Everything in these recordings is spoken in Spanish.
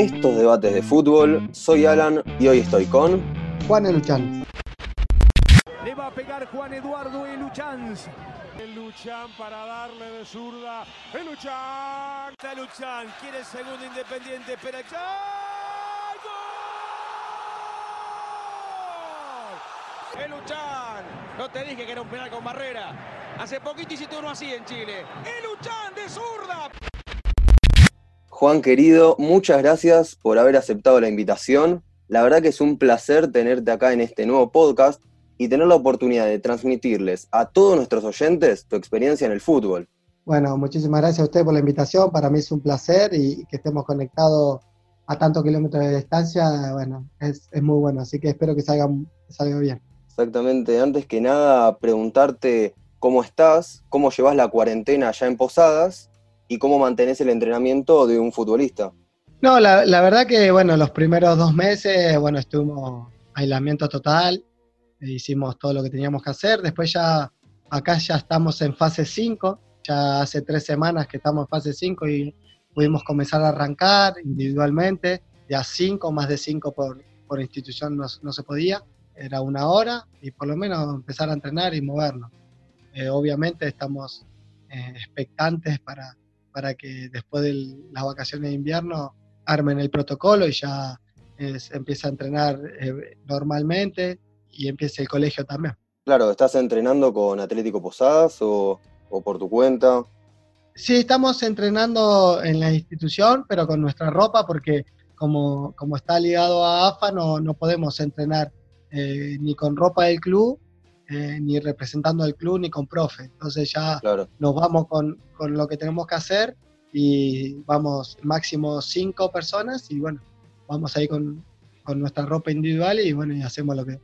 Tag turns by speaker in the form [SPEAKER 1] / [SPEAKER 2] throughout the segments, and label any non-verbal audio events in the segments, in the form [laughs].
[SPEAKER 1] estos debates de fútbol. Soy Alan y hoy estoy con
[SPEAKER 2] Juan Eluchan.
[SPEAKER 3] Le va a pegar Juan Eduardo Eluchan.
[SPEAKER 4] El Luchán para darle de zurda. El Luchán.
[SPEAKER 3] Está Luchán, quiere el segundo independiente, espera ¡Gol! El Luchán. No te dije que era un penal con barrera. Hace poquito hiciste uno así en Chile. El Luchán de zurda.
[SPEAKER 1] Juan querido, muchas gracias por haber aceptado la invitación. La verdad que es un placer tenerte acá en este nuevo podcast y tener la oportunidad de transmitirles a todos nuestros oyentes tu experiencia en el fútbol.
[SPEAKER 2] Bueno, muchísimas gracias a usted por la invitación. Para mí es un placer y que estemos conectados a tantos kilómetros de distancia, bueno, es, es muy bueno. Así que espero que salga, salga bien.
[SPEAKER 1] Exactamente. Antes que nada, preguntarte cómo estás, cómo llevas la cuarentena allá en Posadas y cómo mantenés el entrenamiento de un futbolista.
[SPEAKER 2] No, la, la verdad que, bueno, los primeros dos meses, bueno, estuvimos aislamiento total, hicimos todo lo que teníamos que hacer. Después ya, acá ya estamos en fase 5, ya hace tres semanas que estamos en fase 5 y pudimos comenzar a arrancar individualmente, ya 5, más de 5 por, por institución no, no, se podía, era una hora y por lo menos empezar a entrenar y movernos. Eh, obviamente estamos eh, expectantes para, para que después de las vacaciones de invierno armen el protocolo y ya es, empieza a entrenar eh, normalmente, y empiece el colegio también.
[SPEAKER 1] Claro, ¿estás entrenando con Atlético Posadas o, o, por tu cuenta?
[SPEAKER 2] Sí, estamos entrenando en la institución, pero con nuestra ropa, porque como, como está ligado a AFA, no, no podemos entrenar eh, ni con ropa del club, eh, ni representando al club, ni con profe. Entonces ya
[SPEAKER 1] claro.
[SPEAKER 2] nos vamos con, con lo que tenemos que hacer y vamos máximo cinco personas y bueno, vamos ahí con, con nuestra ropa individual y bueno, y hacemos lo que,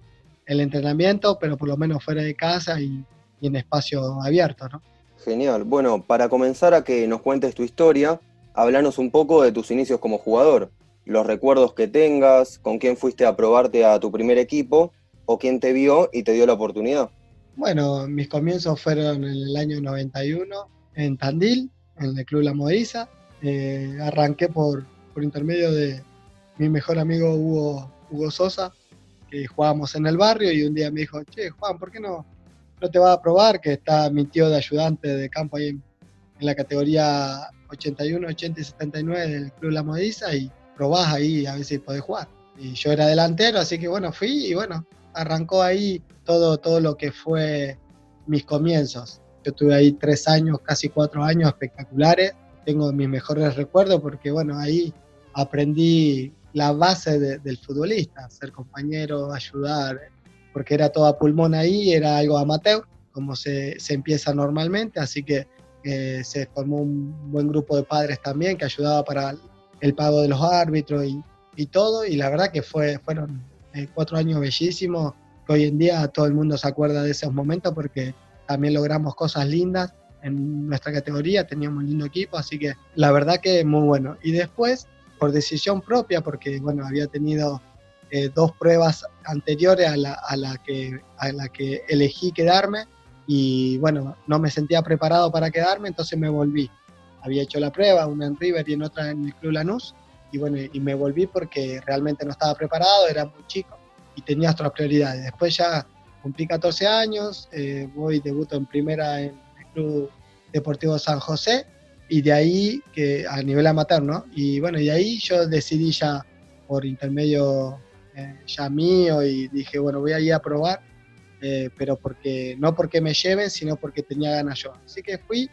[SPEAKER 2] el entrenamiento, pero por lo menos fuera de casa y, y, en espacio abierto, ¿no?
[SPEAKER 1] Genial. Bueno, para comenzar a que nos cuentes tu historia, háblanos un poco de tus inicios como jugador, los recuerdos que tengas, con quién fuiste a probarte a tu primer equipo o quién te vio y te dio la oportunidad.
[SPEAKER 2] Bueno, mis comienzos fueron en el año 91 en Tandil, en el Club La Modiza. Eh, arranqué por, por intermedio de mi mejor amigo Hugo, Hugo Sosa, que jugábamos en el barrio y un día me dijo, che, Juan, ¿por qué no, no te vas a probar? Que está mi tío de ayudante de campo ahí en, en la categoría 81, 80 y 79 del Club La Modiza y probás ahí a ver si podés jugar. Y yo era delantero, así que bueno, fui y bueno, arrancó ahí todo, todo lo que fue mis comienzos. Yo tuve ahí tres años, casi cuatro años espectaculares. Tengo mis mejores recuerdos porque bueno, ahí aprendí la base de, del futbolista, ser compañero, ayudar, porque era todo a pulmón ahí, era algo amateur, como se, se empieza normalmente, así que eh, se formó un buen grupo de padres también que ayudaba para el pago de los árbitros y, y todo, y la verdad que fue, fueron eh, cuatro años bellísimos, que hoy en día todo el mundo se acuerda de esos momentos porque también logramos cosas lindas en nuestra categoría, teníamos un lindo equipo, así que la verdad que muy bueno. Y después por decisión propia, porque bueno, había tenido eh, dos pruebas anteriores a la, a, la que, a la que elegí quedarme y bueno, no me sentía preparado para quedarme, entonces me volví. Había hecho la prueba, una en River y otra en el Club Lanús, y bueno, y me volví porque realmente no estaba preparado, era muy chico y tenía otras prioridades. Después ya cumplí 14 años, eh, voy, debuto en primera en el Club Deportivo San José, y de ahí que a nivel amateur, ¿no? Y bueno, y de ahí yo decidí ya por intermedio eh, ya mío y dije, bueno, voy a ir a probar, eh, pero porque no porque me lleven, sino porque tenía ganas yo. Así que fui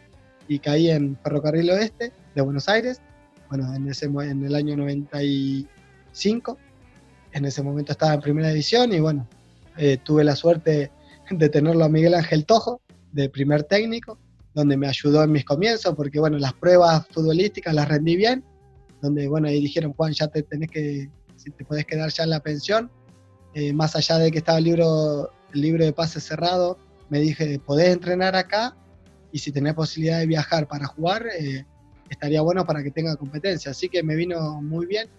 [SPEAKER 2] y caí en Ferrocarril Oeste de Buenos Aires, bueno, en, ese, en el año 95, en ese momento estaba en primera división y bueno, eh, tuve la suerte de tenerlo a Miguel Ángel Tojo, de primer técnico, donde me ayudó en mis comienzos, porque bueno, las pruebas futbolísticas las rendí bien, donde bueno, ahí dijeron, Juan, ya te tenés que, si te podés quedar ya en la pensión, eh, más allá de que estaba el libro, el libro de pases cerrado, me dije, podés entrenar acá y si tenés posibilidad de viajar para jugar, eh, estaría bueno para que tenga competencia. Así que me vino muy bien,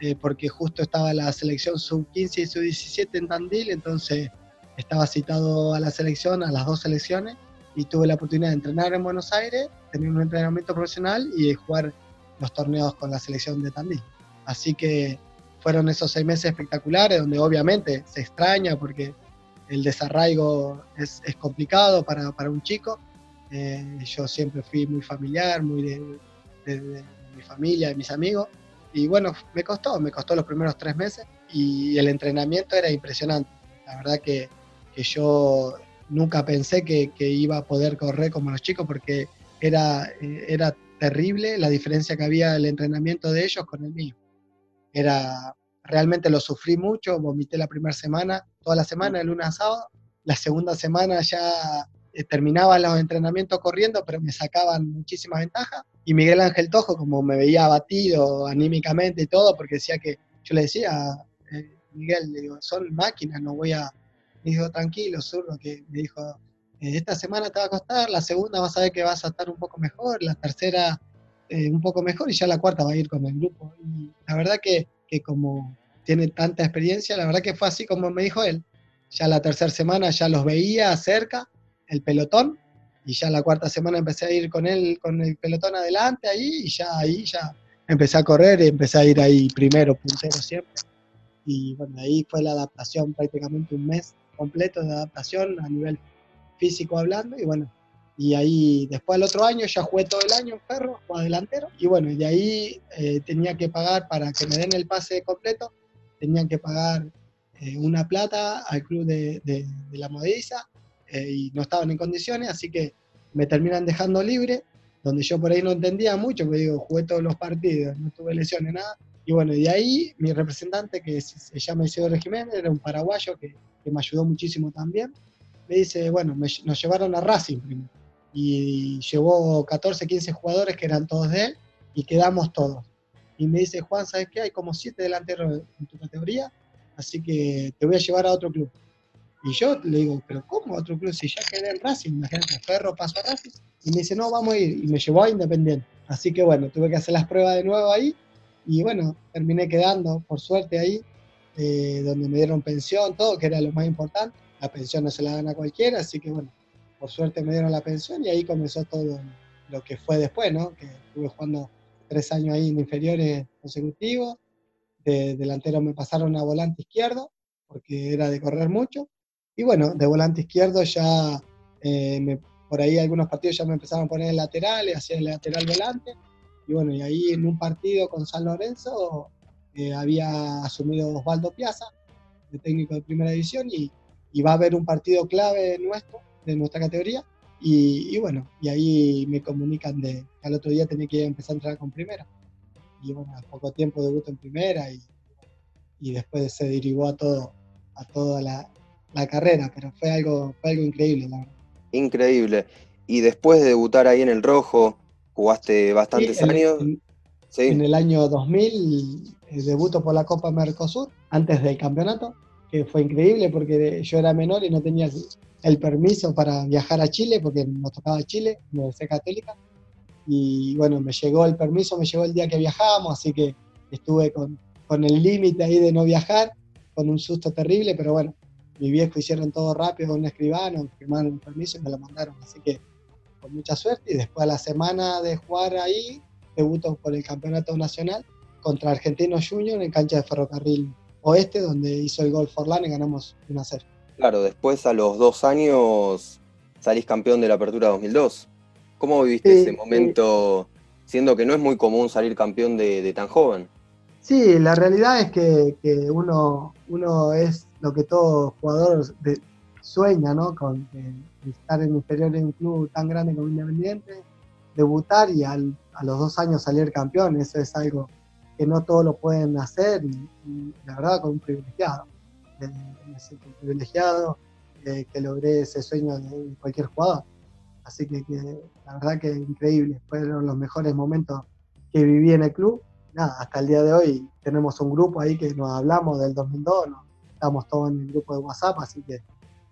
[SPEAKER 2] eh, porque justo estaba la selección sub-15 y sub-17 en Tandil, entonces estaba citado a la selección, a las dos selecciones, y tuve la oportunidad de entrenar en Buenos Aires, tener un entrenamiento profesional y jugar los torneos con la selección de Tandil. Así que fueron esos seis meses espectaculares donde obviamente se extraña porque el desarraigo es, complicado para, un chico. Eh, yo siempre fui muy familiar, muy de, mi familia, de mis amigos. Y bueno, me costó, me costó los primeros tres meses y el entrenamiento era impresionante. La verdad que, yo nunca pensé que, iba a poder correr como los chicos porque era, eh, era terrible la diferencia que había el entrenamiento de ellos con el mío. Era, realmente lo sufrí mucho, vomité la primera semana, toda la semana, el lunes a sábado. La segunda semana ya terminaba los entrenamientos corriendo, pero me sacaban muchísimas ventajas. Y Miguel Ángel Tojo, como me veía abatido anímicamente y todo, porque decía que, yo le decía, eh, Miguel, le digo, son máquinas, no voy a... Me dijo, tranquilo, zurdo, que me dijo, eh, esta semana te va a costar, la segunda vas a ver que vas a estar un poco mejor, la tercera un poco mejor y ya la cuarta va a ir con el grupo. Y la verdad que, que como tiene tanta experiencia, la verdad que fue así como me dijo él. Ya la tercera semana ya los veía cerca, el pelotón, y ya la cuarta semana empecé a ir con él, con el pelotón adelante ahí, y ya ahí ya empecé a correr y empecé a ir ahí primero, puntero siempre. Y bueno, ahí fue la adaptación, prácticamente un mes completo de adaptación a nivel físico hablando, y bueno, y ahí después del otro año ya jugué todo el año en Ferro, como delantero, y bueno, de ahí eh, tenía que pagar para que me den el pase completo, tenían que pagar eh, una plata al club de, la Modeliza eh, y no estaban en condiciones, así que me terminan dejando libre, donde yo por ahí no entendía mucho, porque digo, jugué todos los partidos, no tuve lesiones, nada. Y bueno, de ahí mi representante, que se, llama Isidoro Jiménez, era un paraguayo que, me ayudó muchísimo también, me dice, bueno, nos llevaron a Racing primero. Y llevó 14, 15 jugadores que eran todos de él y quedamos todos y me dice, Juan, ¿sabes qué? Hay como siete delanteros en tu categoría, así que te voy a llevar a otro club. Y yo le digo, ¿pero cómo otro club? Si ya quedé en Racing, imagínate, Ferro pasó a Racing. Y me dice, no, vamos a ir. Y me llevó a Independiente. Así que bueno, tuve que hacer las pruebas de nuevo ahí. Y bueno, terminé quedando, por suerte, ahí, eh, donde me dieron pensión, todo, que era lo más importante. La pensión no se la dan a cualquiera, así que bueno, por suerte me dieron la pensión y ahí comenzó todo lo que fue después, ¿no? Que estuve jugando tres años ahí en inferiores consecutivos. De delantero me pasaron a volante izquierdo, porque era de correr mucho. Y bueno, de volante izquierdo ya, eh, por ahí algunos partidos ya me empezaron a poner en laterales, hacía el lateral volante. Y bueno, y ahí en un partido con San Lorenzo eh, había asumido Osvaldo Piazza, de técnico de primera división, y, y va a haber un partido clave nuestro, de nuestra categoría, y, bueno, y ahí me comunican de que al otro día tenía que empezar a entrar con primera. Y bueno, a poco tiempo debuto en primera y, y después se derivó a todo, a toda la, la, carrera, pero fue algo, fue algo increíble, la verdad.
[SPEAKER 1] Increíble. Y después de debutar ahí en el rojo, jugaste bastantes años.
[SPEAKER 2] En, ¿Sí? en el año 2000 eh, debuto por la Copa Mercosur, antes del campeonato, que fue increíble porque yo era menor y no tenía el permiso para viajar a Chile, porque nos tocaba Chile, Universidad Católica. Y bueno, me llegó el permiso, me llegó el día que viajamos, así que estuve con, con el límite ahí de no viajar, con un susto terrible, pero bueno, mi viejo hicieron todo rápido con un escribano, firmaron el permiso y me lo mandaron, así que con mucha suerte. Y después a la semana de jugar ahí, debuto por el campeonato nacional contra Argentinos Junior en cancha de ferrocarril oeste, donde hizo el gol Forlán y ganamos 1 a 0.
[SPEAKER 1] Claro, después a los dos años salís campeón de la Apertura 2002. ¿Cómo viviste ese momento, siendo que no es muy común salir campeón de, tan joven?
[SPEAKER 2] Sí, la realidad es que, uno, uno es lo que todo jugador sueña, ¿no? Con estar en inferior en un club tan grande como Independiente, debutar y a los dos años salir campeón, eso es algo que no todos lo pueden hacer y la verdad con un privilegiado me siento privilegiado eh, que logré ese sueño de cualquier jugador. Así que, la verdad que increíble, fueron los mejores momentos que viví en el club. Nada, hasta el día de hoy tenemos un grupo ahí que nos hablamos del 2002, estamos todos en el grupo de WhatsApp, así que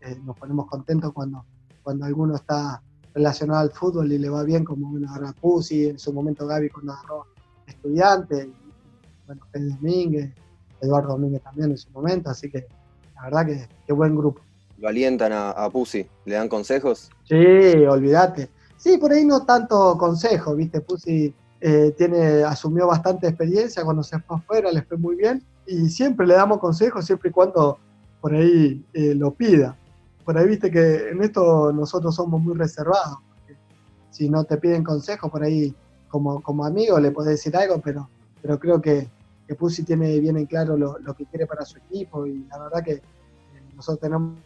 [SPEAKER 2] eh, nos ponemos contentos cuando, cuando alguno está relacionado al fútbol y le va bien, como una ahora Pusi, en su momento Gaby cuando agarró estudiante, bueno, Fede Domínguez, Eduardo Domínguez también en su momento, así que la verdad que qué buen grupo.
[SPEAKER 1] ¿Lo alientan a, a Pusi? ¿Le dan consejos?
[SPEAKER 2] Sí, olvídate. Sí, por ahí no tanto consejo, ¿viste? Pusi eh, tiene, asumió bastante experiencia cuando se fue afuera, le fue muy bien y siempre le damos consejos siempre y cuando por ahí eh, lo pida. Por ahí viste que en esto nosotros somos muy reservados. Si no te piden consejos, por ahí como, como amigo le podés decir algo, pero, pero creo que, que Pussy tiene bien en claro lo, lo, que quiere para su equipo y la verdad que eh, nosotros tenemos,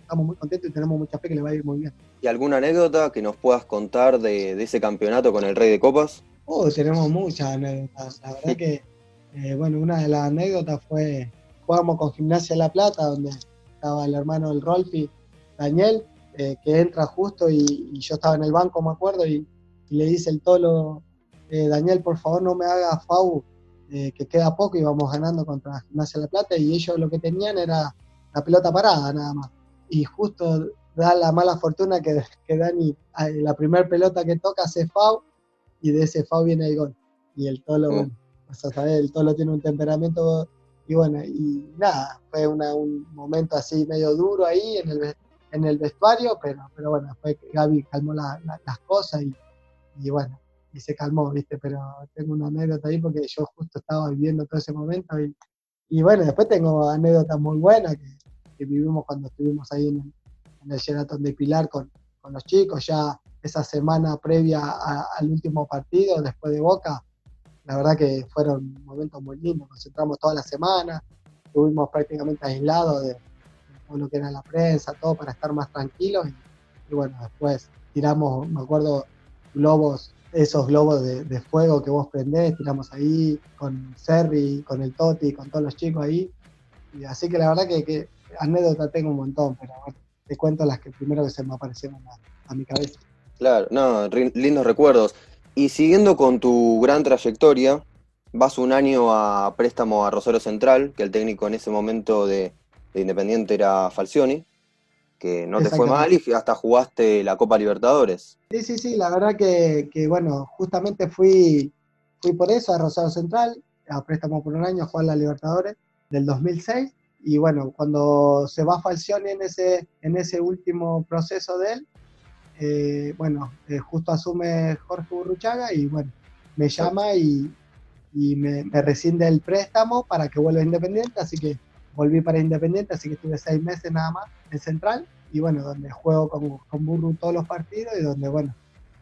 [SPEAKER 2] estamos muy contentos y tenemos mucha fe que le va a ir muy bien.
[SPEAKER 1] ¿Y alguna anécdota que nos puedas contar de, de ese campeonato con el Rey de Copas?
[SPEAKER 2] Oh, tenemos muchas anécdotas. La verdad que, [laughs] eh, bueno, una de las anécdotas fue, jugamos con Gimnasia La Plata, donde estaba el hermano del Rolfi, Daniel, eh, que entra justo y, yo estaba en el banco, me acuerdo, y, le dice el tolo, eh, Daniel, por favor no me haga FAU, que queda poco y vamos ganando contra Gimnasia La Plata, y ellos lo que tenían era la pelota parada nada más. Y justo da la mala fortuna que, que Dani, la primera pelota que toca hace FAU, y de ese FAU viene el gol. Y el tolo, bueno, el tolo tiene un temperamento, y bueno, y nada, fue una, un momento así medio duro ahí en el, en el vestuario, pero, pero bueno, después Gaby calmó la, la, las cosas y, y, bueno, y se calmó, ¿viste? Pero tengo una anécdota ahí porque yo justo estaba viviendo todo ese momento y, y bueno, después tengo anécdotas muy buenas que, que vivimos cuando estuvimos ahí en, el Sheraton de Pilar con, con, los chicos, ya esa semana previa al último partido, después de Boca, la verdad que fueron momentos muy lindos, nos centramos toda la semana, estuvimos prácticamente aislados de, todo lo que era la prensa, todo para estar más tranquilos. Y, y, bueno, después tiramos, me acuerdo, globos, esos globos de, de, fuego que vos prendés, tiramos ahí con Serri, con el Toti, con todos los chicos ahí. Y así que la verdad que, que anécdota tengo un montón, pero bueno, te cuento las que primero que se me aparecieron a, a mi cabeza.
[SPEAKER 1] Claro, no, lindos recuerdos. Y siguiendo con tu gran trayectoria, vas un año a préstamo a Rosario Central, que el técnico en ese momento de, de Independiente era Falcioni, que no te fue mal y hasta jugaste la Copa Libertadores.
[SPEAKER 2] Sí, sí, sí, la verdad que, que, bueno, justamente fui, fui por eso a Rosario Central, a préstamo por un año a jugar la Libertadores del 2006. Y bueno, cuando se va Falcioni en ese, en ese último proceso de él, eh, bueno, eh, justo asume Jorge Burruchaga y bueno, me llama y, y me, me rescinde el préstamo para que vuelva a Independiente, así que volví para Independiente, así que estuve seis meses nada más en Central, y bueno, donde juego con, con Burru todos los partidos y donde, bueno,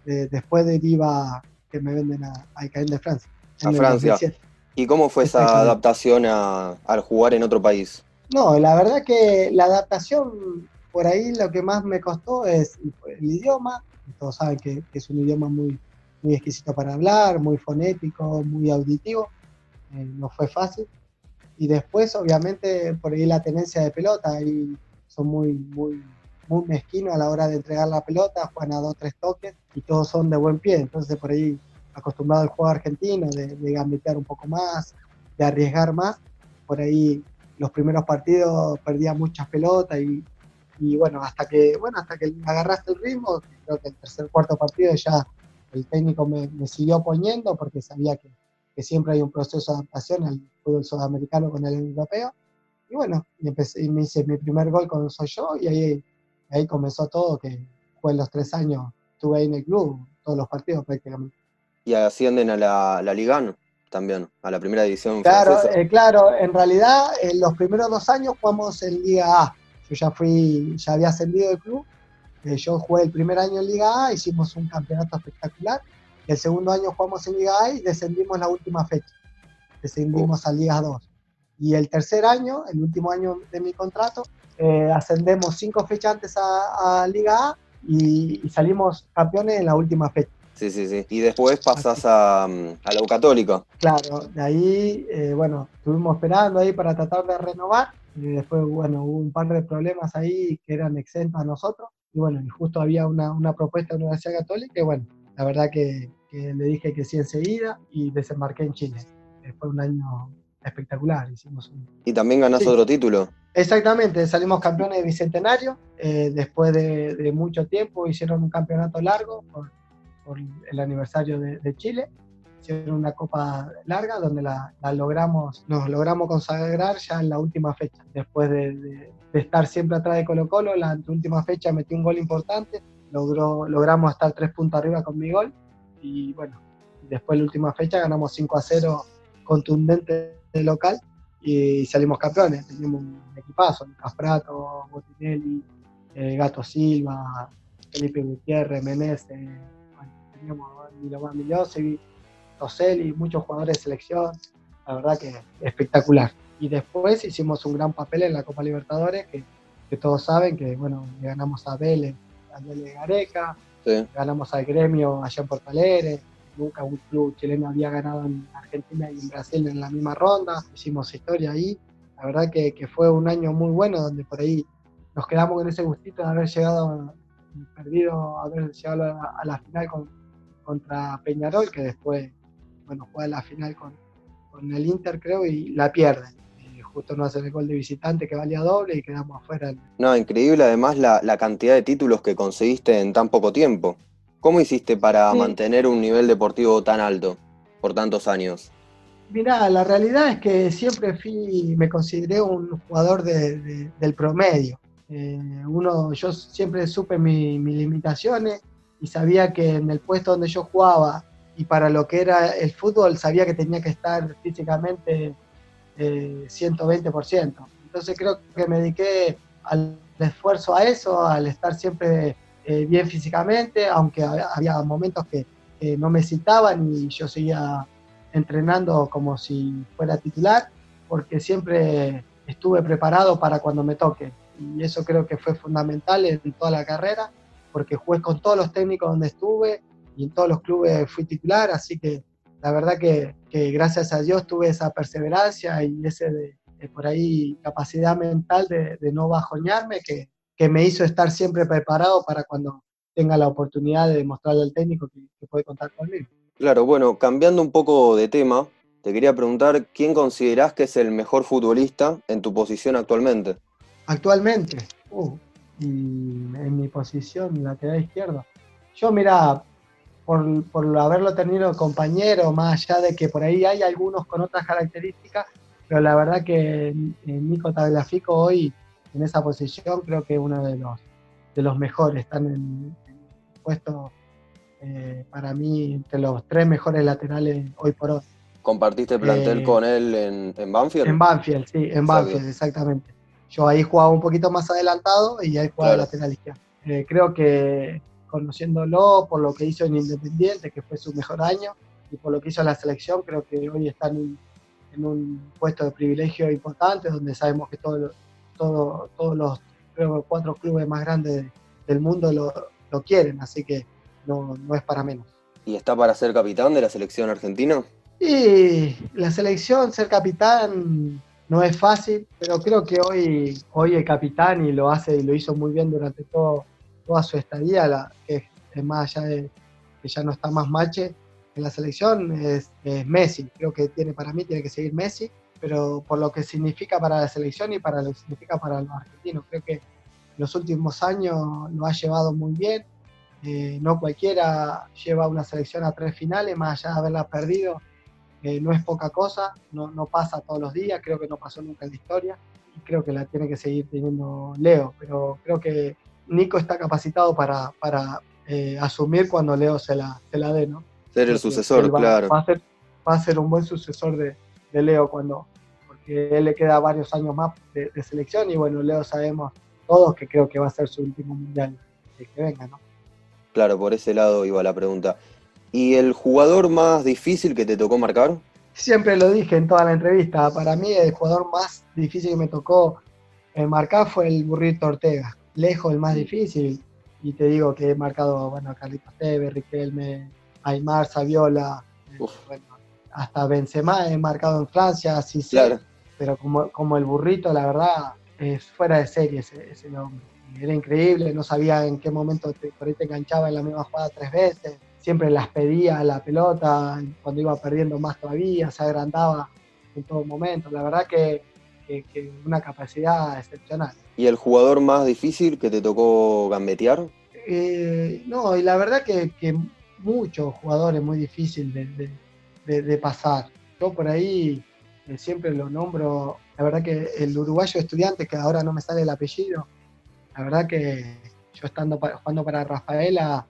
[SPEAKER 2] eh, después deriva que me venden a, a de Francia.
[SPEAKER 1] A Francia. 2007. ¿Y cómo fue esa adaptación a, al jugar en otro país?
[SPEAKER 2] No, la verdad que la adaptación, por ahí lo que más me costó es el idioma. Todos saben que, que es un idioma muy, muy exquisito para hablar, muy fonético, muy auditivo. Eh, no fue fácil y después obviamente por ahí la tenencia de pelota, ahí son muy, muy, muy mezquinos a la hora de entregar la pelota, juegan a dos, tres toques y todos son de buen pie, entonces por ahí acostumbrado al juego argentino, de, de gambetear un poco más, de arriesgar más, por ahí los primeros partidos perdía muchas pelotas y, y bueno, hasta que, bueno, hasta que agarraste el ritmo, creo que el tercer, cuarto partido ya el técnico me, me siguió poniendo porque sabía que, que siempre hay un proceso de adaptación al fútbol sudamericano con el europeo. Y bueno, y, empecé, y me hice mi primer gol con Soy Yo y ahí, ahí comenzó todo, que fue en los tres años, estuve ahí en el club, todos los partidos prácticamente.
[SPEAKER 1] Y ascienden a la, la Liga también, a la primera división
[SPEAKER 2] claro, eh, claro, en realidad en los primeros dos años jugamos en Liga A. Yo ya fui, ya había ascendido del club. Eh, yo jugué el primer año en Liga A, hicimos un campeonato espectacular el segundo año jugamos en Liga A y descendimos la última fecha. Descendimos uh. a Liga 2. Y el tercer año, el último año de mi contrato, eh, ascendemos cinco fechas antes a, a Liga A y, y, salimos campeones en la última fecha.
[SPEAKER 1] Sí, sí, sí. Y después pasás a, a la U Católica.
[SPEAKER 2] Claro, de ahí, eh, bueno, estuvimos esperando ahí para tratar de renovar. Y después, bueno, hubo un par de problemas ahí que eran exentos a nosotros. Y bueno, y justo había una, una propuesta de la Universidad Católica y bueno, la verdad que, que, le dije que sí enseguida y desembarqué en Chile. Fue un año espectacular. Hicimos un...
[SPEAKER 1] ¿Y también ganás sí. otro título?
[SPEAKER 2] Exactamente, salimos campeones de Bicentenario. Eh, después de, de, mucho tiempo hicieron un campeonato largo por, por el aniversario de, de, Chile. Hicieron una copa larga donde la, la, logramos, nos logramos consagrar ya en la última fecha. Después de, de estar siempre atrás de Colo Colo, la última fecha metí un gol importante logró, logramos estar tres puntos arriba con mi gol y bueno, después la última fecha ganamos 5 a 0 contundente de local y salimos campeones. Teníamos un equipazo, Lucas Prato, Botinelli, eh, Gato Silva, Felipe Gutiérrez, Menezes, bueno, teníamos Milovan Toselli, muchos jugadores de selección, la verdad que espectacular. Y después hicimos un gran papel en la Copa Libertadores, que, que todos saben que, bueno, le ganamos a Vélez, a Vélez Gareca,
[SPEAKER 1] Sí.
[SPEAKER 2] ganamos al gremio allá en Porto Alegre, nunca un club chileno había ganado en Argentina y en Brasil en la misma ronda, hicimos historia ahí, la verdad que, que fue un año muy bueno donde por ahí nos quedamos con ese gustito de haber llegado, perdido, haber llegado a la, a la final con- contra Peñarol, que después, bueno, juega la final con, con el Inter creo y la pierde. Y justo no hacen el gol de visitante que valía doble y quedamos afuera
[SPEAKER 1] No, increíble además la, la cantidad de títulos que conseguiste en tan poco tiempo. ¿Cómo hiciste para
[SPEAKER 2] Sí.
[SPEAKER 1] mantener un nivel deportivo tan alto por tantos años?
[SPEAKER 2] Mirá, la realidad es que siempre fui, me consideré un jugador de- de- del promedio. Eh, uno, yo siempre supe mi- mis limitaciones y sabía que en el puesto donde yo jugaba y para lo que era el fútbol, sabía que tenía que estar físicamente eh, 120%. Entonces creo que me dediqué al esfuerzo a eso, al estar siempre eh, bien físicamente, aunque ha- había momentos que, que no me citaban y yo seguía entrenando como si fuera titular, porque siempre estuve preparado para cuando me toque. Y eso creo que fue fundamental en toda la carrera, porque jugué con todos los técnicos donde estuve y en todos los clubes fui titular, así que la verdad que, que gracias a Dios tuve esa perseverancia y ese de, de por ahí capacidad mental de, de no bajoñarme que, que me hizo estar siempre preparado para cuando tenga la oportunidad de demostrarle al técnico que, que puede contar conmigo.
[SPEAKER 1] Claro, bueno, cambiando un poco de tema, te quería preguntar quién considerás que es el mejor futbolista en tu posición actualmente.
[SPEAKER 2] Actualmente, uh, y en mi posición, lateral izquierdo. Yo, mira, por, por haberlo tenido compañero, más allá de que por ahí hay algunos con otras características, pero la verdad que eh, Nico Tagliafico hoy en esa posición creo que es uno de los, de los mejores. Están en, en puesto eh, para mí entre los tres mejores laterales hoy por hoy.
[SPEAKER 1] ¿Compartiste plantel
[SPEAKER 2] Eh,
[SPEAKER 1] con él en, en Banfield?
[SPEAKER 2] En Banfield, sí, en. Banfield, exactamente. Yo ahí jugaba un poquito más adelantado y ahí jugaba
[SPEAKER 1] Claro.
[SPEAKER 2] lateral izquierdo. Eh, creo que conociéndolo por lo que hizo en Independiente, que fue su mejor año, y por lo que hizo en la selección, creo que hoy está en un, en un puesto de privilegio importante, donde sabemos que todo, todo- todos los creo, cuatro clubes más grandes del mundo lo, lo quieren, así que no, no es para menos.
[SPEAKER 1] ¿Y está para ser capitán de la selección argentina?
[SPEAKER 2] Y la selección, ser capitán no es fácil, pero creo que hoy, hoy el capitán y lo hace y lo hizo muy bien durante todo, toda su estadía, la, es- es más allá de que ya no está más Mache en la selección, es, es Messi. Creo que tiene para mí tiene que seguir Messi, pero por lo que significa para la selección y para lo que significa para los argentinos. Creo que los últimos años lo ha llevado muy bien. Eh, no cualquiera lleva una selección a tres finales, más allá de haberla perdido eh, no es poca cosa, no, no pasa todos los días, creo que no pasó nunca en la historia y creo que la tiene que seguir teniendo Leo, pero creo que Nico está capacitado para, para eh, asumir cuando Leo se la, se la dé, ¿no?
[SPEAKER 1] Ser el sucesor,
[SPEAKER 2] va,
[SPEAKER 1] claro.
[SPEAKER 2] Va a, ser, va a ser un buen sucesor de, de Leo cuando, porque él le queda varios años más de, de selección y bueno, Leo sabemos todos que creo que va a ser su último mundial el que venga, ¿no?
[SPEAKER 1] Claro, por ese lado iba la pregunta. ¿Y el jugador más difícil que te tocó marcar?
[SPEAKER 2] Siempre lo dije en toda la entrevista, para mí el jugador más difícil que me tocó eh, marcar fue el Burrito Ortega, lejos el más difícil, y te digo que he marcado, bueno, a Carlitos Tevez, Riquelme, Aymar, Saviola, eh, bueno, hasta Benzema he marcado en Francia, sí sé,
[SPEAKER 1] Claro.
[SPEAKER 2] pero como, como el Burrito, la verdad, es fuera de serie ese, ese hombre. Era increíble, no sabía en qué momento te, por ahí te enganchaba en la misma jugada tres veces, siempre las pedía a la pelota, cuando iba perdiendo más todavía, se agrandaba en todo momento. La verdad que, que- que una capacidad excepcional.
[SPEAKER 1] ¿Y el jugador más difícil que te tocó gambetear?
[SPEAKER 2] Eh, no, y la verdad que, muchos jugadores muy difícil de, pasar. Yo por ahí eh, siempre lo nombro, la verdad que el uruguayo estudiante, que ahora no me sale el apellido, la verdad que yo estando pa- jugando para Rafaela,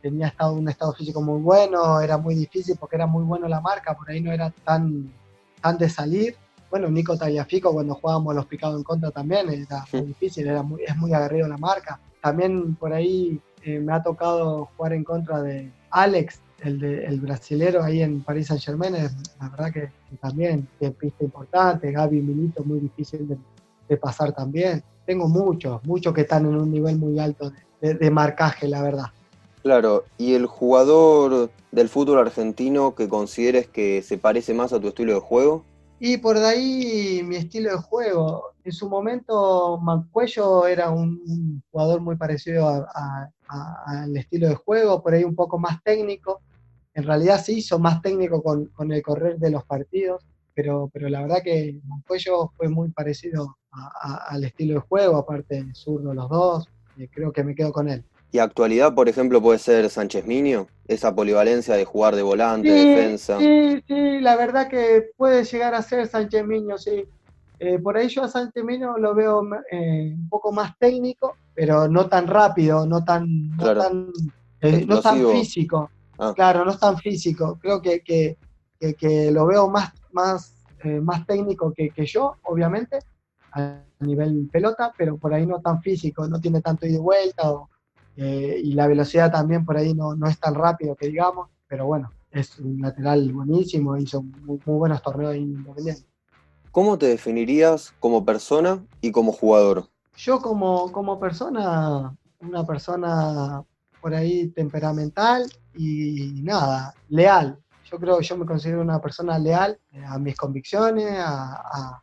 [SPEAKER 2] tenía estado, un estado físico muy bueno, era muy difícil porque era muy bueno la marca, por ahí no era tan, tan de salir. Bueno, Nico Tagliafico cuando jugábamos los picados en contra también era muy difícil, era muy, es muy agarrido la marca. También por ahí eh, me ha tocado jugar en contra de Alex, el, de, el brasilero ahí en París Saint Germain, la verdad que, también tiene pista importante, Gaby Milito muy difícil de, de, pasar también. Tengo muchos, muchos que están en un nivel muy alto de, de marcaje, la verdad.
[SPEAKER 1] Claro, y el jugador del fútbol argentino que consideres que se parece más a tu estilo de juego?
[SPEAKER 2] Y por ahí mi estilo de juego. En su momento Mancuello era un, jugador muy parecido al estilo de juego, por ahí un poco más técnico. En realidad se hizo más técnico con, con el correr de los partidos, pero, pero la verdad que Mancuello fue muy parecido al estilo de juego, aparte zurdo los dos, eh, creo que me quedo con él.
[SPEAKER 1] Y actualidad, por ejemplo, puede ser Sánchez Miño, esa polivalencia de jugar de volante,
[SPEAKER 2] sí,
[SPEAKER 1] defensa.
[SPEAKER 2] Sí, sí, la verdad que puede llegar a ser Sánchez Miño, sí. Eh, por ahí yo a Sánchez Miño lo veo eh, un poco más técnico, pero no tan rápido, no tan, no tan, eh, no tan físico. Ah. Claro, no es tan físico. Creo que, que, que, que lo veo más, más, más técnico que, yo, obviamente, a nivel pelota, pero por ahí no tan físico, no tiene tanto ida y vuelta o eh, y la velocidad también por ahí no, no, es tan rápido que digamos, pero bueno, es un lateral buenísimo, hizo muy, muy buenos torneos independientes.
[SPEAKER 1] ¿Cómo te definirías como persona y como jugador?
[SPEAKER 2] Yo como, como persona, una persona por ahí temperamental y nada, leal. Yo creo que yo me considero una persona leal a mis convicciones, a, a,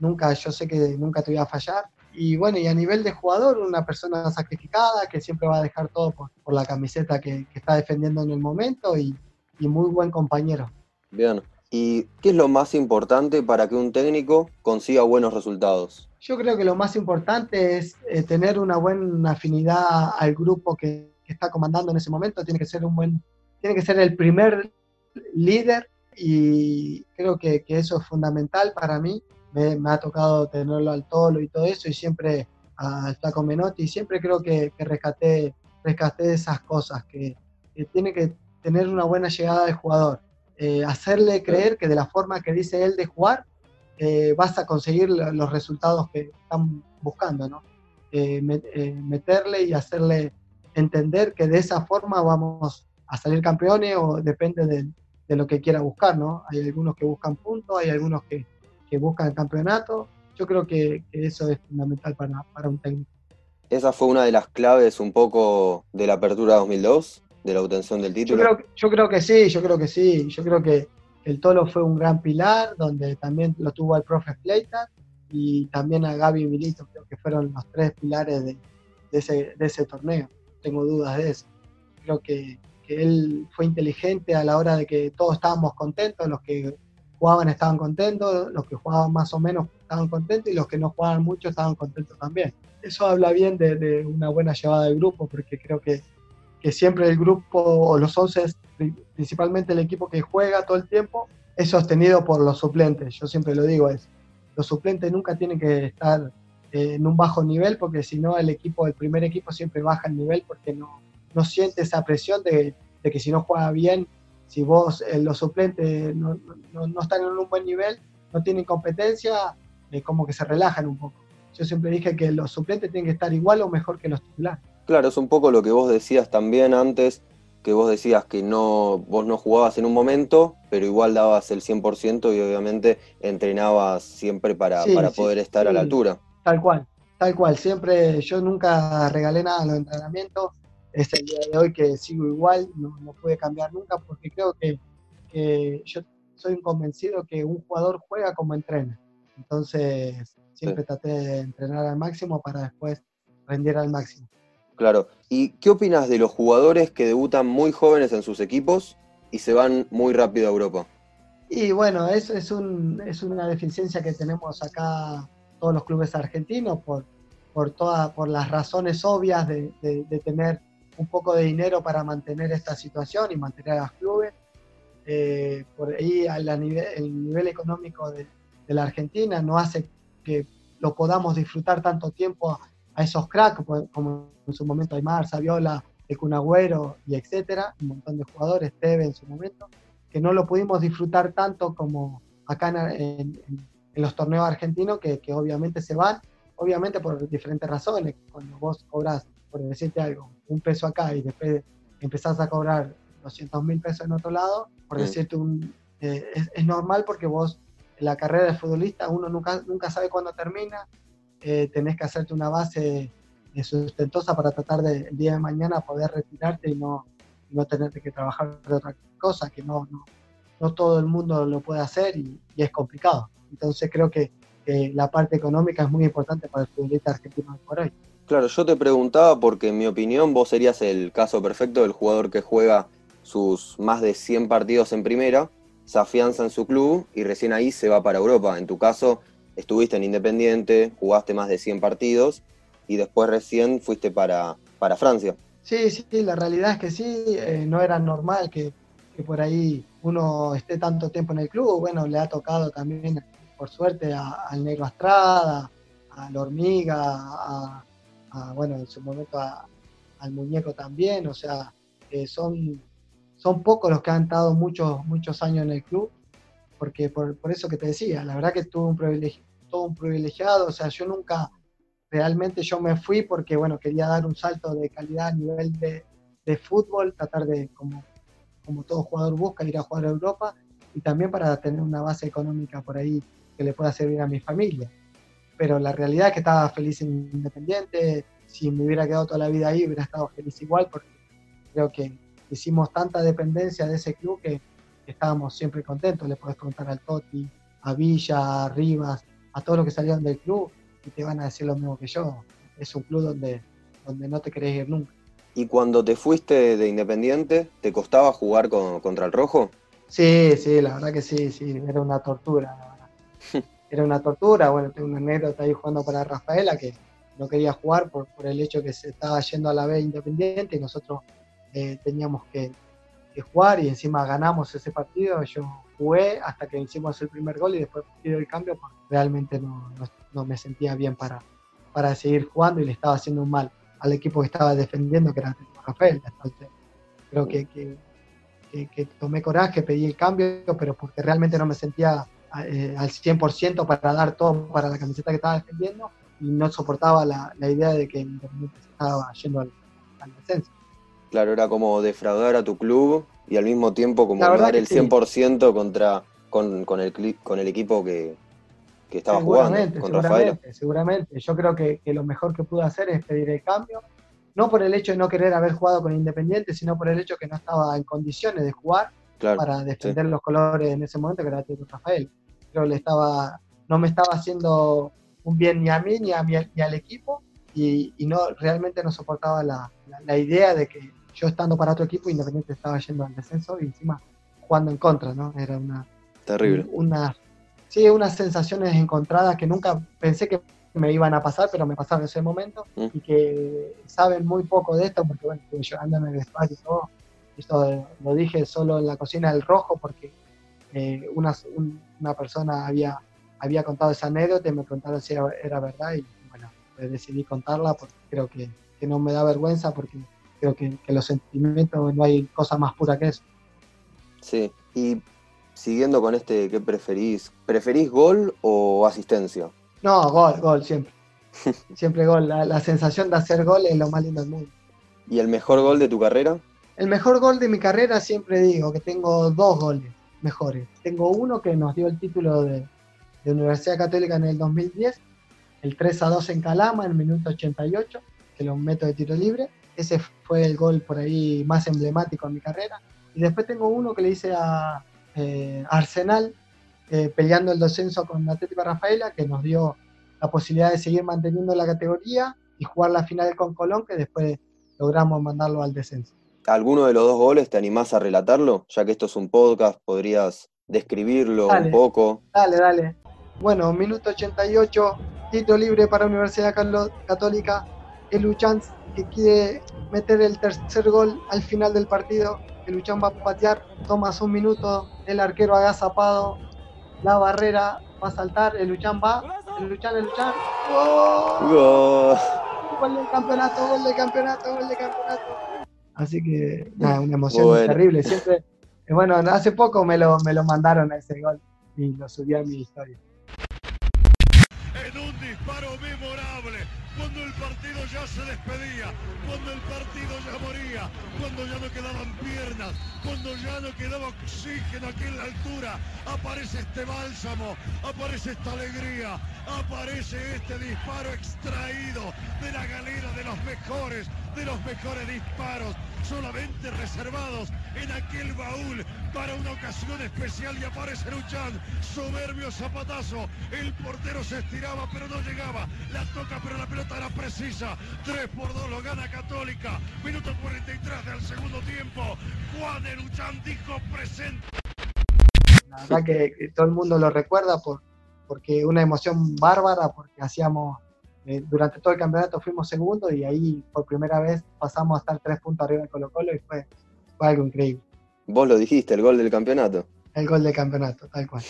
[SPEAKER 2] nunca, yo sé que nunca te voy a fallar, y bueno, y a nivel de jugador, una persona sacrificada que siempre va a dejar todo por, por la camiseta que, que, está defendiendo en el momento y, y, muy buen compañero.
[SPEAKER 1] Bien. ¿Y qué es lo más importante para que un técnico consiga buenos resultados?
[SPEAKER 2] Yo creo que lo más importante es eh, tener una buena afinidad al grupo que, que, está comandando en ese momento. Tiene que ser un buen, tiene que ser el primer líder y creo que, que eso es fundamental para mí me, me, ha tocado tenerlo al tolo y todo eso, y siempre al flaco Menotti, y siempre creo que, que rescaté, rescaté esas cosas, que, que, tiene que tener una buena llegada del jugador, eh, hacerle creer que de la forma que dice él de jugar, eh, vas a conseguir los resultados que están buscando, ¿no? Eh, meterle y hacerle entender que de esa forma vamos a salir campeones o depende de, de lo que quiera buscar, ¿no? Hay algunos que buscan puntos, hay algunos que, que buscan el campeonato. Yo creo que, que eso es fundamental para, para, un técnico.
[SPEAKER 1] Esa fue una de las claves un poco de la apertura 2002, de la obtención del título.
[SPEAKER 2] Yo creo, yo creo que sí, yo creo que sí. Yo creo que el Tolo fue un gran pilar, donde también lo tuvo al profe Fleitas y también a Gaby Milito, creo que fueron los tres pilares de, de, ese, de ese torneo. Tengo dudas de eso. Creo que, que él fue inteligente a la hora de que todos estábamos contentos, los que jugaban estaban contentos, los que jugaban más o menos estaban contentos y los que no jugaban mucho estaban contentos también. Eso habla bien de, de una buena llevada del grupo, porque creo que, que, siempre el grupo o los 11, principalmente el equipo que juega todo el tiempo, es sostenido por los suplentes. Yo siempre lo digo, es, los suplentes nunca tienen que estar eh, en un bajo nivel, porque si no el equipo, el primer equipo siempre baja el nivel porque no, no siente esa presión de, de que si no juega bien si vos, eh, los suplentes no, no, no, están en un buen nivel, no tienen competencia, eh, como que se relajan un poco. Yo siempre dije que los suplentes tienen que estar igual o mejor que los titulares.
[SPEAKER 1] Claro, es un poco lo que vos decías también antes, que vos decías que no, vos no jugabas en un momento, pero igual dabas el 100% y obviamente entrenabas siempre para, sí, para sí, poder estar sí, a la altura.
[SPEAKER 2] Tal cual, tal cual. Siempre, yo nunca regalé nada en los entrenamientos es el día de hoy que sigo igual, no, no pude cambiar nunca porque creo que, que, yo soy convencido que un jugador juega como entrena. Entonces, siempre sí. traté de entrenar al máximo para después rendir al máximo.
[SPEAKER 1] Claro. ¿Y qué opinas de los jugadores que debutan muy jóvenes en sus equipos y se van muy rápido a Europa?
[SPEAKER 2] Y bueno, eso es, un, es una deficiencia que tenemos acá todos los clubes argentinos por, por, toda, por las razones obvias de, de, de tener un poco de dinero para mantener esta situación y mantener a los clubes. Eh, por ahí nivel, el nivel económico de, de, la Argentina no hace que lo podamos disfrutar tanto tiempo a, a esos cracks, como en su momento Aymar, Saviola, de Cunagüero y etcétera, un montón de jugadores, Teve en su momento, que no lo pudimos disfrutar tanto como acá en, los torneos argentinos, que, que, obviamente se van, obviamente por diferentes razones. Cuando vos cobras, por decirte algo, un peso acá y después empezás a cobrar 200 mil pesos en otro lado, por decirte un... Eh, es, normal porque vos, la carrera de futbolista, uno nunca, nunca sabe cuándo termina, eh, tenés que hacerte una base sustentosa para tratar de el día de mañana poder retirarte y no, no tener que trabajar de otra cosa, que no, no, no todo el mundo lo puede hacer y, es complicado. Entonces creo que, la parte económica es muy importante para el futbolista argentino por hoy.
[SPEAKER 1] Claro, yo te preguntaba porque en mi opinión vos serías el caso perfecto del jugador que juega sus más de 100 partidos en primera, se afianza en su club y recién ahí se va para Europa. En tu caso, estuviste en Independiente, jugaste más de 100 partidos y después recién fuiste para, para Francia.
[SPEAKER 2] Sí, sí, la realidad es que sí, eh, no era normal que, por ahí uno esté tanto tiempo en el club. Bueno, le ha tocado también, por suerte, al Negro Astrada, a la Hormiga, a, bueno, en su momento al Muñeco también. O sea, son, son pocos los que han estado muchos, muchos años en el club, porque por, por eso que te decía, la verdad que tuve un privilegio, todo un privilegiado, o sea, yo nunca realmente yo me fui porque, bueno, quería dar un salto de calidad a nivel de, de fútbol, tratar de, como, como todo jugador busca, ir a jugar a Europa y también para tener una base económica por ahí que le pueda servir a mi familia. Pero la realidad es que estaba feliz en Independiente, si me hubiera quedado toda la vida ahí hubiera estado feliz igual porque creo que hicimos tanta dependencia de ese club que, estábamos siempre contentos. Le puedes preguntar al Totti, a Villa, a Rivas, a todos los que salieron del club y te van a decir lo mismo que yo. Es un club donde, donde no te querés ir nunca.
[SPEAKER 1] ¿Y cuando te fuiste de Independiente, te costaba jugar contra el Rojo?
[SPEAKER 2] Sí, sí, la verdad que sí, sí, era una tortura, [laughs] era una tortura, bueno, tengo una anécdota ahí jugando para Rafaela que no quería jugar por, el hecho que se estaba yendo a la B Independiente y nosotros eh, teníamos que, jugar y encima ganamos ese partido. Yo jugué hasta que hicimos el primer gol y después pido el cambio porque realmente no, no, me sentía bien para, para seguir jugando y le estaba haciendo un mal al equipo que estaba defendiendo, que era Rafael. creo que, que, que, tomé coraje, pedí el cambio, pero porque realmente no me sentía eh, al 100% para dar todo para la camiseta que estaba defendiendo y no soportaba la, la idea de que Independiente estaba yendo al, al descenso.
[SPEAKER 1] Claro, era como defraudar a tu club y al mismo tiempo como dar el 100% contra, con, con, el, con el equipo que, que estaba jugando con
[SPEAKER 2] seguramente, Seguramente, yo creo que, que, lo mejor que pude hacer es pedir el cambio, no por el hecho de no querer haber jugado con Independiente, sino por el hecho que no estaba en condiciones de jugar para defender los colores en ese momento que era Rafael. Creo le estaba, no me estaba haciendo un bien ni a mí ni, a mi, ni al equipo y, y, no realmente no soportaba la, la idea de que yo estando para otro equipo, Independiente estaba yendo al descenso y encima jugando en contra, ¿no? Era una...
[SPEAKER 1] Terrible.
[SPEAKER 2] Una, sí, unas sensaciones encontradas que nunca pensé que me iban a pasar, pero me pasaron en ese momento mm. y que saben muy poco de esto, porque bueno, yo ando en el espacio y todo. Esto lo dije solo en la cocina del rojo porque eh, una, una persona había, había contado esa anécdota y me preguntaron si era, era verdad y bueno, decidí contarla porque creo que, que no me da vergüenza porque creo que, los sentimientos no hay cosa más pura que eso.
[SPEAKER 1] Sí, y siguiendo con este, ¿qué preferís? ¿Preferís gol o asistencia?
[SPEAKER 2] No, gol, gol, siempre. [laughs] siempre gol. La, sensación de hacer gol es lo más lindo del mundo.
[SPEAKER 1] ¿Y el mejor gol de tu carrera?
[SPEAKER 2] El mejor gol de mi carrera siempre digo que tengo dos goles mejores. Tengo uno que nos dio el título de, Universidad Católica en el 2010, el 3 a 2 en Calama en el minuto 88, que lo meto de tiro libre ese fue el gol por ahí más emblemático en mi carrera. Y después tengo uno que le hice a eh, Arsenal, eh, peleando el descenso con Atlético Rafaela, que nos dio la posibilidad de seguir manteniendo la categoría y jugar la final con Colón, que después logramos mandarlo al descenso.
[SPEAKER 1] ¿Alguno de los dos goles te animás a relatarlo? Ya que esto es un podcast, podrías describirlo un poco.
[SPEAKER 2] Dale, dale. Bueno, minuto 88, título libre para Universidad Católica, el Uchans que quiere meter el tercer gol al final del partido. El Luchán va a patear, tomas un minuto, el arquero agazapado, la barrera va a saltar, el Luchán va, el Luchán, el Luchán. ¡Gol! Gol del campeonato, gol del campeonato, gol del campeonato. Así que, nada, una emoción terrible. Siempre, eh, bueno, hace poco me lo, me lo mandaron a ese gol y lo subí a mi historia.
[SPEAKER 4] Despedía, cuando el partido ya moría, cuando ya no quedaban piernas, cuando ya no quedaba oxígeno aquí en la altura, aparece este bálsamo, aparece esta alegría, aparece este disparo extraído de la galera de los mejores, de los mejores disparos, solamente reservados en aquel baúl para una ocasión especial y aparece Luchan, soberbio zapatazo, el portero se estiraba pero no llegaba, la toca pero la pelota era precisa, 3 por 2 lo gana Católica, minuto 43 del segundo tiempo, Juan Eruchan dijo presente.
[SPEAKER 2] La verdad que, todo el mundo lo recuerda por, porque una emoción bárbara, porque hacíamos eh, durante todo el campeonato fuimos segundos y ahí por primera vez pasamos a estar tres puntos arriba de Colo Colo y fue, fue algo increíble.
[SPEAKER 1] Vos lo dijiste, el gol del campeonato.
[SPEAKER 2] El gol del campeonato, tal cual.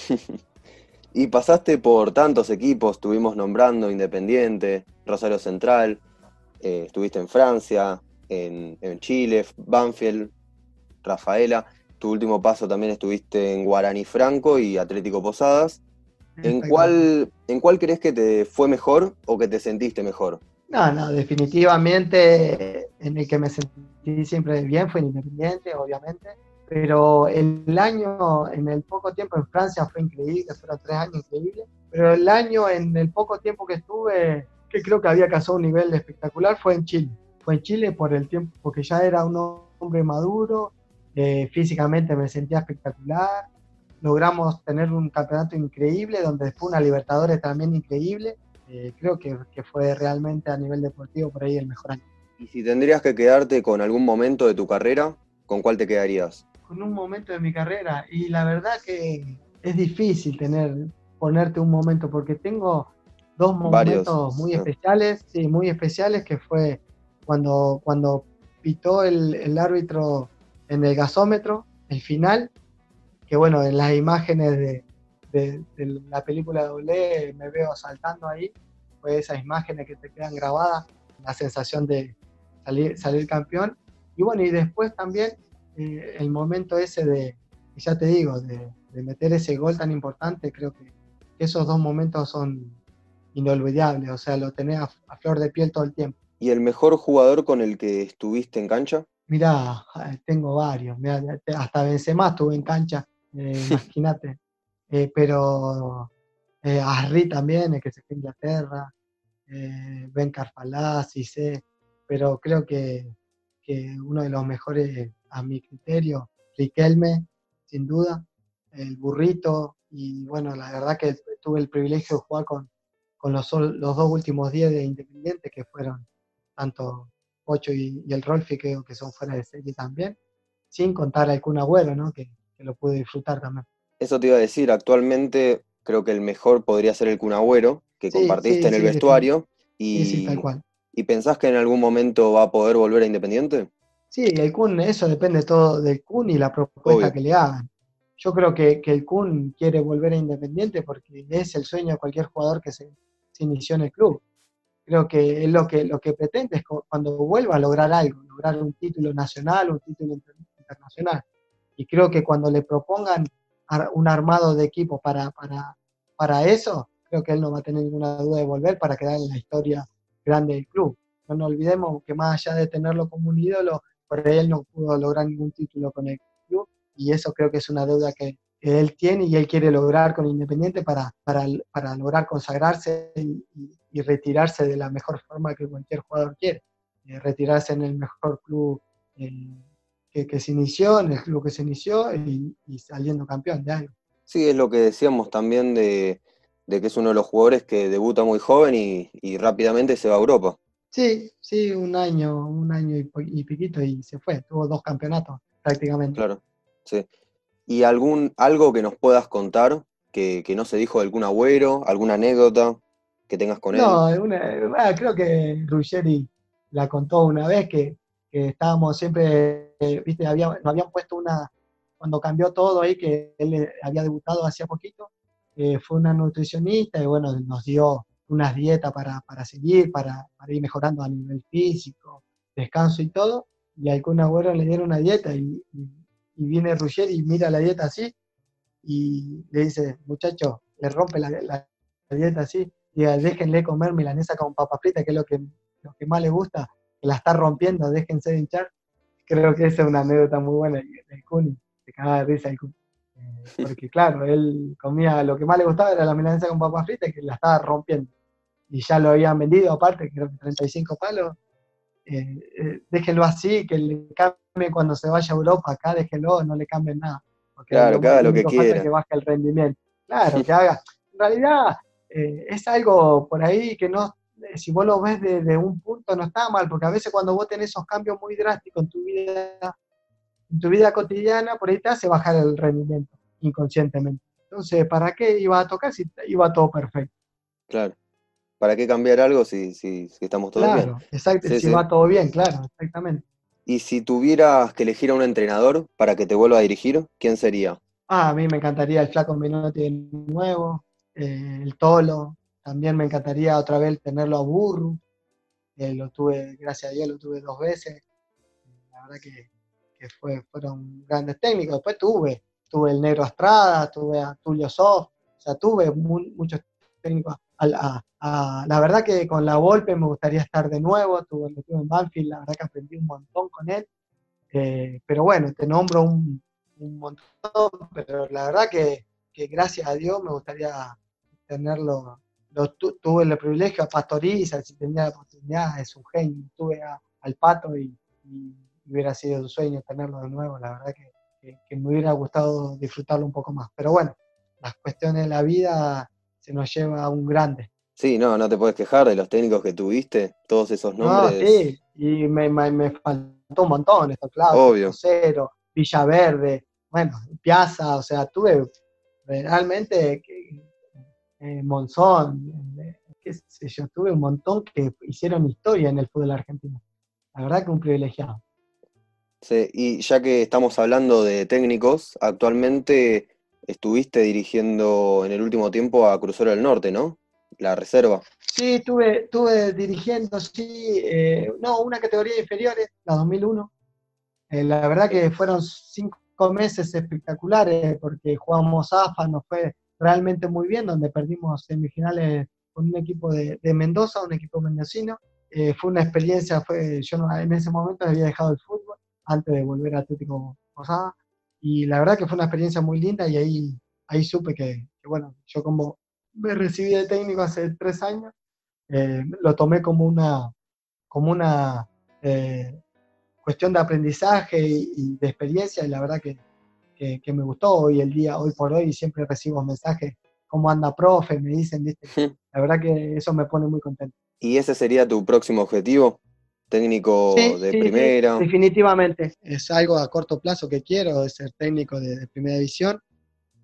[SPEAKER 2] [laughs]
[SPEAKER 1] y pasaste por tantos equipos, estuvimos nombrando Independiente, Rosario Central, eh, estuviste en Francia, en, en, Chile, Banfield, Rafaela. Tu último paso también estuviste en Guaraní Franco y Atlético Posadas. ¿En cuál, ¿En cuál crees que te fue mejor o que te sentiste mejor?
[SPEAKER 2] No, no, definitivamente en el que me sentí siempre bien fue en Independiente, obviamente, pero el año, en el poco tiempo en Francia fue increíble, fueron tres años increíbles, pero el año, en el poco tiempo que estuve, que creo que había casado un nivel espectacular, fue en Chile. Fue en Chile por el tiempo, porque ya era un hombre maduro, eh, físicamente me sentía espectacular, logramos tener un campeonato increíble, donde fue una Libertadores también increíble. Eh, creo que, que, fue realmente a nivel deportivo por ahí el mejor año.
[SPEAKER 1] ¿Y si tendrías que quedarte con algún momento de tu carrera, con cuál te quedarías?
[SPEAKER 2] Con un momento de mi carrera. Y la verdad que es difícil tener, ponerte un momento, porque tengo dos momentos muy especiales, sí, muy especiales, que fue cuando, cuando pitó el, el árbitro en el gasómetro, el final, que bueno, en las imágenes de, la película doble me veo saltando ahí, pues esas imágenes que te quedan grabadas, la sensación de salir, salir campeón. Y bueno, y después también eh, el momento ese de, ya te digo, de, meter ese gol tan importante, creo que esos dos momentos son inolvidables, o sea, lo tenés a, flor de piel todo el tiempo.
[SPEAKER 1] ¿Y el mejor jugador con el que estuviste en cancha?
[SPEAKER 2] Mirá, tengo varios, hasta Benzema estuve en cancha, eh, imagínate. Eh, pero eh, Arri también, el que se fue a Inglaterra, eh, Ben Carfalá, sé, pero creo que, que, uno de los mejores, a mi criterio, Riquelme, sin duda, el burrito, y bueno, la verdad que tuve el privilegio de jugar con, con los, los dos últimos días de Independiente, que fueron tanto Ocho y, el Rolfi, que, que son fuera de serie también, sin contar al Kun Agüero, ¿no? que, lo pude disfrutar también.
[SPEAKER 1] Eso te iba a decir, actualmente creo que el mejor podría ser el Cunagüero, que compartiste en el vestuario. Y, tal cual. ¿Y pensás que en algún momento va a poder volver a Independiente?
[SPEAKER 2] Sí, el Kun, eso depende todo del Kun y la propuesta que le hagan. Yo creo que, el Kun quiere volver a Independiente porque es el sueño de cualquier jugador que se, inició en el club. Creo que es lo que, lo que pretende es cuando vuelva a lograr algo, lograr un título nacional, un título internacional. Y creo que cuando le propongan un armado de equipo para, para, para eso, creo que él no va a tener ninguna duda de volver para quedar en la historia grande del club. No nos olvidemos que más allá de tenerlo como un ídolo, por él no pudo lograr ningún título con el club y eso creo que es una deuda que, él tiene y él quiere lograr con Independiente para, para, para lograr consagrarse y, retirarse de la mejor forma que cualquier jugador quiere, eh, retirarse en el mejor club eh, que, se inició, en el club que se inició y, saliendo campeón de algo.
[SPEAKER 1] Sí, es lo que decíamos también de, que es uno de los jugadores que debuta muy joven y, rápidamente se va a Europa.
[SPEAKER 2] Sí, sí, un año, un año y, piquito y se fue, tuvo dos campeonatos prácticamente.
[SPEAKER 1] Claro, sí. ¿Y algún, algo que nos puedas contar que, no se dijo de algún agüero, alguna anécdota que tengas con él?
[SPEAKER 2] No, ah, creo que Ruggeri la contó una vez que que estábamos siempre, eh, viste, había, nos habían puesto una, cuando cambió todo ahí, que él eh, había debutado hacía poquito, eh, fue una nutricionista y bueno, nos dio unas dietas para, para seguir, para, para, ir mejorando a nivel físico, descanso y todo. y al Kun Agüero le dieron una dieta y, y, viene Ruggeri y mira la dieta así y le dice, muchacho, le rompe la, la, dieta así, y déjenle comer milanesa con papa frita, que es lo que, lo que más le gusta, que la está rompiendo, déjense de hinchar. Creo que esa es una anécdota muy buena del Kun, se cagaba de risa el Kun. Eh, [laughs] porque claro, él comía, lo que más le gustaba era la milanesa con papa frita, que la estaba rompiendo. Y ya lo habían vendido aparte, creo que 35 palos, eh, eh, déjenlo así, que le cambie cuando se vaya a Europa, acá déjenlo, no le cambien nada.
[SPEAKER 1] Porque claro, que haga lo que quiera.
[SPEAKER 2] Que baje el rendimiento. Claro, [laughs] que haga. En realidad eh, es algo por ahí que no, si vos lo ves desde un punto no está mal, porque a veces cuando vos tenés esos cambios muy drásticos en tu vida, en tu vida cotidiana, por ahí te hace bajar el rendimiento inconscientemente. Entonces, ¿para qué iba a tocar si iba todo perfecto?
[SPEAKER 1] Claro. ¿Para qué cambiar algo si, si, estamos todos bien?
[SPEAKER 2] Claro, exacto, si va todo bien, claro, exactamente.
[SPEAKER 1] Y si tuvieras que elegir a un entrenador para que te vuelva a dirigir, ¿quién sería?
[SPEAKER 2] Ah, a mí me encantaría el Flaco Menotti de nuevo, eh, el Tolo, también me encantaría otra vez tenerlo a Burru, lo tuve, gracias a Dios, lo tuve dos veces, la verdad que, que fue, fueron grandes técnicos, después tuve, tuve el Negro Estrada, tuve a Tulio Soft, o sea, tuve muchos técnicos. La verdad que con la Volpe me gustaría estar de nuevo, tuve, en Banfield, la verdad que aprendí un montón con él, eh, pero bueno, te nombro un, montón, pero la verdad que, gracias a Dios me gustaría tenerlo, tuve el privilegio a Pastoriza, si tenía la oportunidad, es un genio, tuve al Pato y, hubiera sido un sueño tenerlo de nuevo, la verdad que, que me hubiera gustado disfrutarlo un poco más, pero bueno, las cuestiones de la vida se nos lleva a un grande.
[SPEAKER 1] Sí, no, no te puedes quejar de los técnicos que tuviste, todos esos nombres.
[SPEAKER 2] No, sí, y me, me, faltó un montón, esto claro.
[SPEAKER 1] Obvio.
[SPEAKER 2] Cero, Villaverde, bueno, Piazza, o sea, tuve realmente eh, Monzón, eh, qué sé yo, tuve un montón que hicieron historia en el fútbol argentino. La verdad que un privilegiado.
[SPEAKER 1] Sí, y ya que estamos hablando de técnicos, actualmente estuviste dirigiendo en el último tiempo a Crucero del Norte, ¿no? La reserva.
[SPEAKER 2] Sí, estuve, estuve dirigiendo, sí, eh, no, una categoría inferior, la 2001. Eh, la verdad que fueron cinco meses espectaculares porque jugamos AFA, nos fue realmente muy bien, donde perdimos semifinales con un equipo de, Mendoza, un equipo mendocino. Eh, fue una experiencia, fue, yo en ese momento había dejado el fútbol antes de volver a Atlético Posada y la verdad que fue una experiencia muy linda y ahí, ahí supe que, bueno, yo como me recibí de técnico hace tres años, eh, lo tomé como una, como una eh, cuestión de aprendizaje y, de experiencia y la verdad que, que, me gustó hoy el día, hoy por hoy siempre recibo mensajes, ¿cómo anda profe? Me dicen, la verdad que eso me pone muy contento.
[SPEAKER 1] ¿Y ese sería tu próximo objetivo? técnico de primera.
[SPEAKER 2] definitivamente. Es algo a corto plazo que quiero, es ser técnico de, primera división.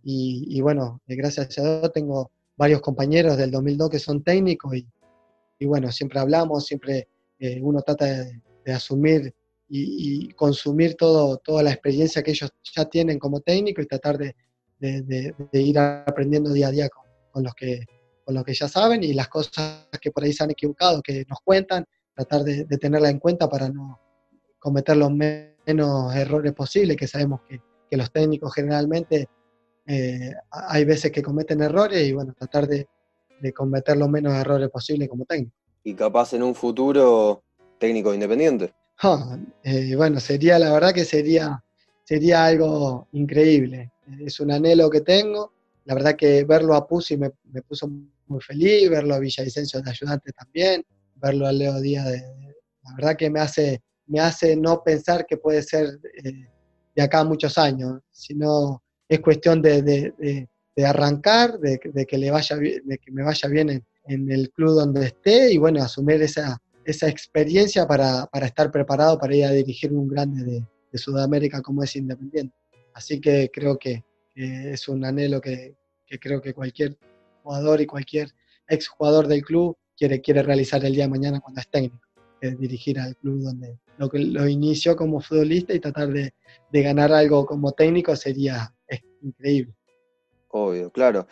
[SPEAKER 2] Y, bueno, gracias a Dios tengo varios compañeros del 2002 que son técnicos y, bueno, siempre hablamos, siempre eh, uno trata de, asumir y, consumir todo, toda la experiencia que ellos ya tienen como técnico y tratar de, ir aprendiendo día a día con, con, los que, con los que ya saben y las cosas que por ahí se han equivocado, que nos cuentan tratar de, tenerla en cuenta para no cometer los menos errores posibles, que sabemos que, los técnicos generalmente eh, hay veces que cometen errores y bueno, tratar de, cometer los menos errores posibles como técnico.
[SPEAKER 1] Y capaz en un futuro técnico independiente. [laughs]
[SPEAKER 2] Eh, bueno, sería, la verdad que sería, sería algo increíble. Es un anhelo que tengo. La verdad que verlo a Pusi me, puso muy feliz, verlo a Villavicencio de ayudante también verlo a Leo Díaz, la verdad que me hace, me hace no pensar que puede ser eh, de acá a muchos años, sino es cuestión de arrancar, de, que le vaya de que me vaya bien en, en, el club donde esté y bueno, asumir esa, esa experiencia para, para, estar preparado para ir a dirigir un grande de, Sudamérica como es Independiente. Así que creo que, que es un anhelo que, que creo que cualquier jugador y cualquier exjugador del club quiere, quiere realizar el día de mañana cuando es técnico, es dirigir al club donde lo lo inició como futbolista y tratar de, de ganar algo como técnico sería increíble.
[SPEAKER 1] Obvio, claro.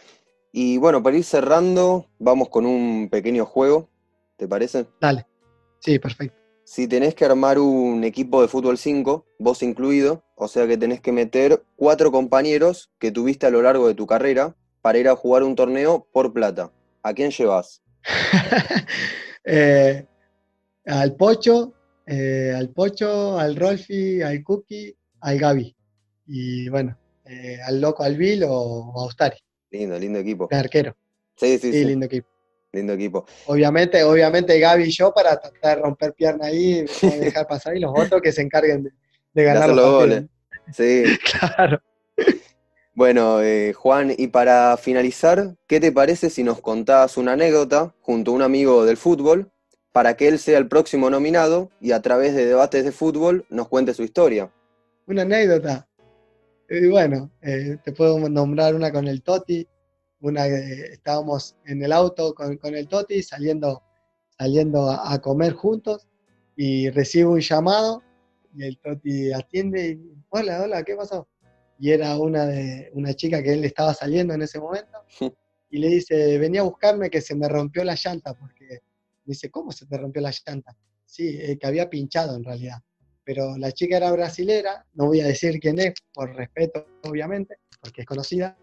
[SPEAKER 1] Y bueno, para ir cerrando, vamos con un pequeño juego, ¿te parece?
[SPEAKER 2] Dale, sí, perfecto.
[SPEAKER 1] si tenés que armar un equipo de fútbol 5, vos incluido, o sea que tenés que meter cuatro compañeros que tuviste a lo largo de tu carrera para ir a jugar un torneo por plata. ¿A quién llevas? [laughs]
[SPEAKER 2] Eh, al Pocho, eh, al Pocho, al Rolfi, al Cookie, al Gaby. Y bueno, eh, al Loco, al Bill o, a Ustari.
[SPEAKER 1] Lindo, lindo equipo.
[SPEAKER 2] De arquero.
[SPEAKER 1] Sí, sí,
[SPEAKER 2] Sí,
[SPEAKER 1] sí.
[SPEAKER 2] lindo equipo.
[SPEAKER 1] Lindo equipo.
[SPEAKER 2] Obviamente, obviamente Gaby y yo para tratar de romper pierna ahí, dejar [laughs] pasar y los otros que se encarguen de, de ganar los
[SPEAKER 1] goles. Sí. [laughs]
[SPEAKER 2] Claro.
[SPEAKER 1] Bueno, eh, Juan, y para finalizar, ¿qué te parece si nos contás una anécdota junto a un amigo del fútbol para que él sea el próximo nominado y a través de debates de fútbol nos cuente su historia?
[SPEAKER 2] Una anécdota. Y bueno, eh, te puedo nombrar una con el Toti, una que estábamos en el auto con, con el Toti saliendo, saliendo a, a comer juntos y recibo un llamado y el Toti atiende y, hola, hola, ¿qué pasó? Y era una, de, una chica que él estaba saliendo en ese momento y le dice, venía a buscarme que se me rompió la llanta, porque me dice, ¿cómo se te rompió la llanta? Sí, eh, que había pinchado en realidad pero la chica era brasilera, no voy a decir quién es, por respeto, obviamente, porque es conocida,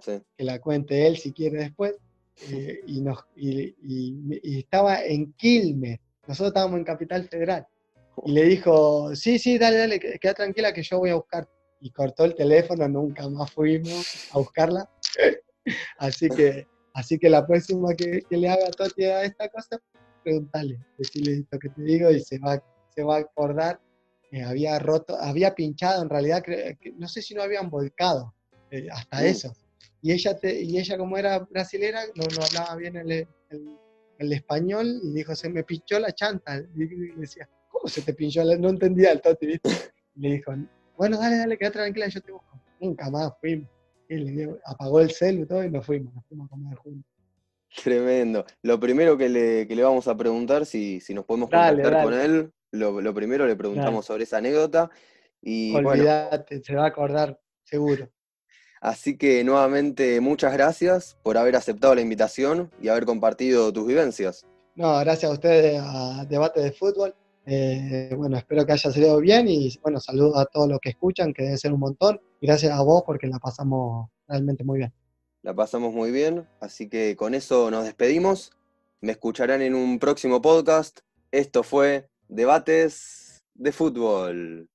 [SPEAKER 1] Sí.
[SPEAKER 2] que la cuente él si quiere después, eh, y, nos, y, y- y estaba en Quilmes, nosotros estábamos en Capital Federal, y le dijo, sí, sí, dale, dale, que- queda tranquila que yo voy a buscar, y cortó el teléfono, nunca más fuimos a buscarla, [laughs] así que, así que la próxima que, que le haga a Toti a esta cosa, preguntale, decirle esto que te digo, y se va, se va a acordar eh, había roto, había pinchado en realidad, que- no sé si no habían volcado, eh, hasta
[SPEAKER 1] Mm.
[SPEAKER 2] eso. Y ella, te- y ella como era brasilera, no, no hablaba bien el, el- el español y dijo, se me pinchó la chanta. Y y decía, ¿cómo se te pinchó? la-?" No entendía el toti, ¿viste? Y le dijo, bueno, dale, dale, quédate tranquila, yo te busco. Nunca más fuimos. Y le dio- apagó el celu y todo y nos fuimos, nos fuimos a comer juntos.
[SPEAKER 1] Tremendo. Lo primero que le, que le vamos a preguntar, si, si nos podemos
[SPEAKER 2] Dale,
[SPEAKER 1] contactar con él, lo, lo primero le preguntamos sobre esa anécdota. Y bueno,
[SPEAKER 2] Olvídate, se va a acordar seguro.
[SPEAKER 1] Así que nuevamente muchas gracias por haber aceptado la invitación y haber compartido tus vivencias.
[SPEAKER 2] No, gracias a ustedes a Debate de Fútbol. Eh, bueno, espero que haya salido bien y bueno, saludos a todos los que escuchan, que debe ser un montón. Gracias a vos porque la pasamos realmente muy bien.
[SPEAKER 1] La pasamos muy bien, así que con eso nos despedimos. Me escucharán en un próximo podcast. Esto fue Debates de Fútbol.